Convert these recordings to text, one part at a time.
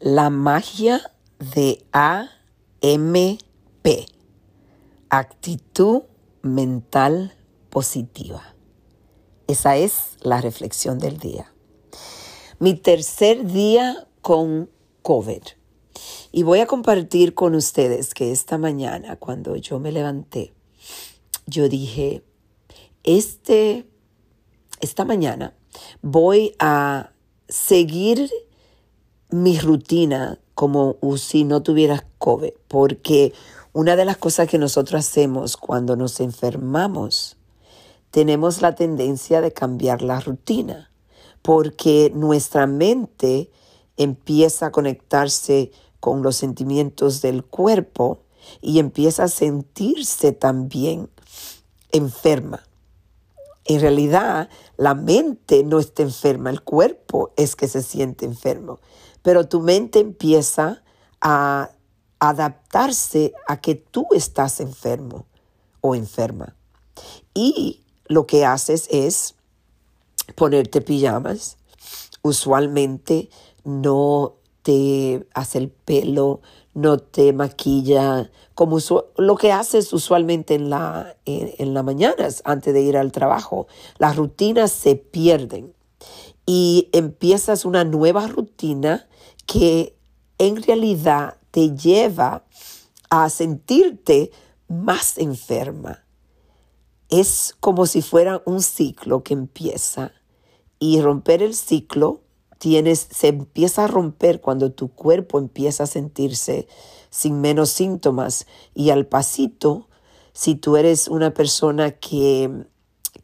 La magia de AMP. Actitud mental positiva. Esa es la reflexión del día. Mi tercer día con COVID. Y voy a compartir con ustedes que esta mañana, cuando yo me levanté, yo dije, este, esta mañana voy a seguir mi rutina como si no tuviera COVID, porque una de las cosas que nosotros hacemos cuando nos enfermamos, tenemos la tendencia de cambiar la rutina, porque nuestra mente empieza a conectarse con los sentimientos del cuerpo y empieza a sentirse también enferma. En realidad, la mente no está enferma, el cuerpo es que se siente enfermo, pero tu mente empieza a adaptarse a que tú estás enfermo o enferma. Y lo que haces es ponerte pijamas. Usualmente no te hace el pelo, no te maquilla, como lo que haces usualmente en la, en, las mañanas antes de ir al trabajo. Las rutinas se pierden y empiezas una nueva rutina que en realidad te lleva a sentirte más enferma. Es como si fuera un ciclo que empieza y romper el ciclo tienes, se empieza a romper cuando tu cuerpo empieza a sentirse sin menos síntomas y al pasito, si tú eres una persona que,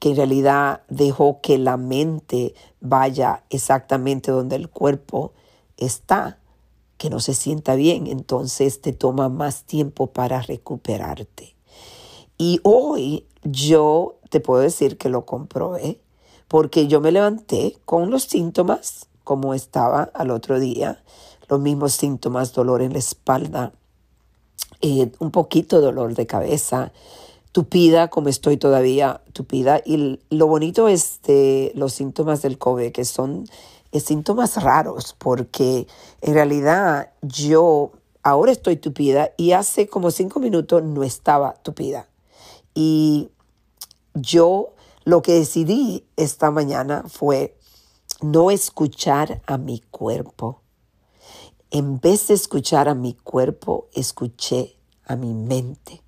que en realidad dejó que la mente vaya exactamente donde el cuerpo está, que no se sienta bien, entonces te toma más tiempo para recuperarte. Y hoy yo te puedo decir que lo comprobé, porque yo me levanté con los síntomas como estaba al otro día, los mismos síntomas, dolor en la espalda, eh, un poquito dolor de cabeza, tupida, como estoy todavía tupida. Y lo bonito es los síntomas del COVID, que son eh, síntomas raros, porque en realidad yo ahora estoy tupida y hace como cinco minutos no estaba tupida. Y yo lo que decidí esta mañana fue no escuchar a mi cuerpo. En vez de escuchar a mi cuerpo, escuché a mi mente.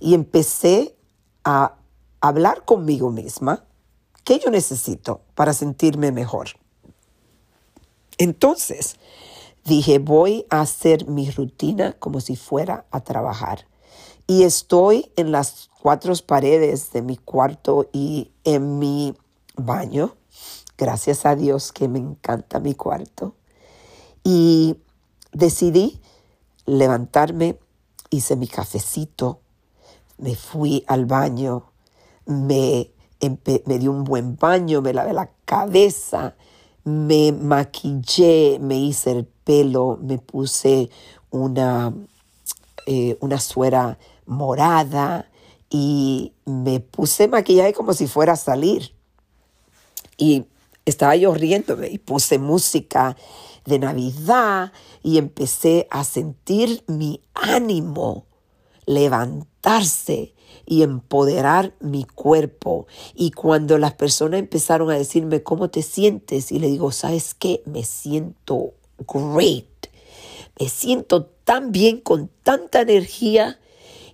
Y empecé a hablar conmigo misma qué yo necesito para sentirme mejor. Entonces dije, voy a hacer mi rutina como si fuera a trabajar. Y estoy en las cuatro paredes de mi cuarto y en mi baño Gracias a Dios que me encanta mi cuarto. Y decidí levantarme, hice mi cafecito, me fui al baño, me, me di un buen baño, me lavé la cabeza, me maquillé, me hice el pelo, me puse una, eh, una suera morada y me puse maquillaje como si fuera a salir. Y estaba yo riéndome y puse música de Navidad y empecé a sentir mi ánimo y empoderar mi cuerpo. Y cuando las personas empezaron a decirme cómo te sientes, y le digo, ¿sabes qué? Me siento great. Me siento tan bien, con tanta energía.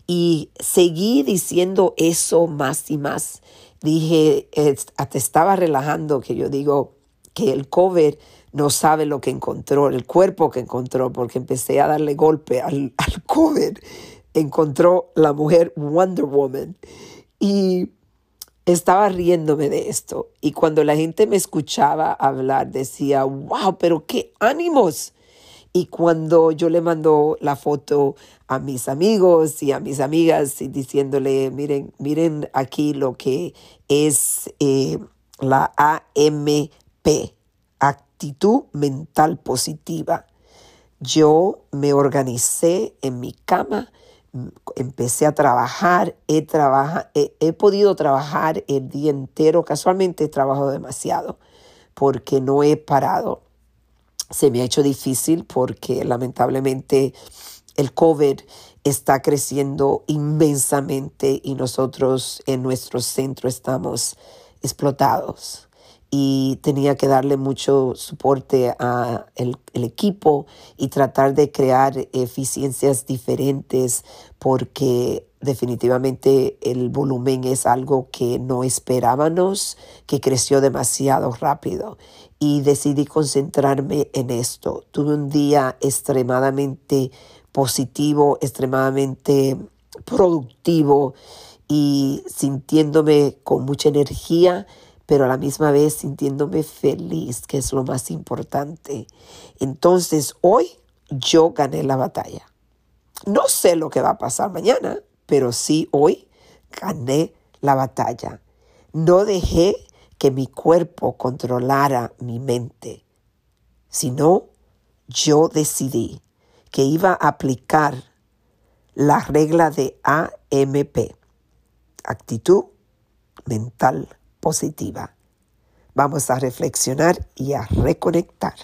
Y seguí diciendo eso más y más dije, te estaba relajando que yo digo que el cover no sabe lo que encontró, el cuerpo que encontró, porque empecé a darle golpe al, al cover. Encontró la mujer Wonder Woman. Y estaba riéndome de esto. Y cuando la gente me escuchaba hablar, decía, wow, pero qué ánimos. Y cuando yo le mando la foto a mis amigos y a mis amigas y diciéndole, miren, miren aquí lo que es eh, la AMP, actitud mental positiva. Yo me organicé en mi cama, empecé a trabajar, he, he, he podido trabajar el día entero, casualmente he trabajado demasiado porque no he parado. Se me ha hecho difícil porque lamentablemente el COVID está creciendo inmensamente y nosotros en nuestro centro estamos explotados y tenía que darle mucho soporte a el, equipo y tratar de crear eficiencias diferentes porque definitivamente el volumen es algo que no esperábamos, que creció demasiado rápido y decidí concentrarme en esto. Tuve un día extremadamente positivo, extremadamente productivo y sintiéndome con mucha energía pero a la misma vez sintiéndome feliz, que es lo más importante. Entonces, hoy yo gané la batalla. No sé lo que va a pasar mañana, pero sí hoy gané la batalla. No dejé que mi cuerpo controlara mi mente, sino yo decidí que iba a aplicar la regla de AMP, actitud mental positiva. Vamos a reflexionar y a reconectar.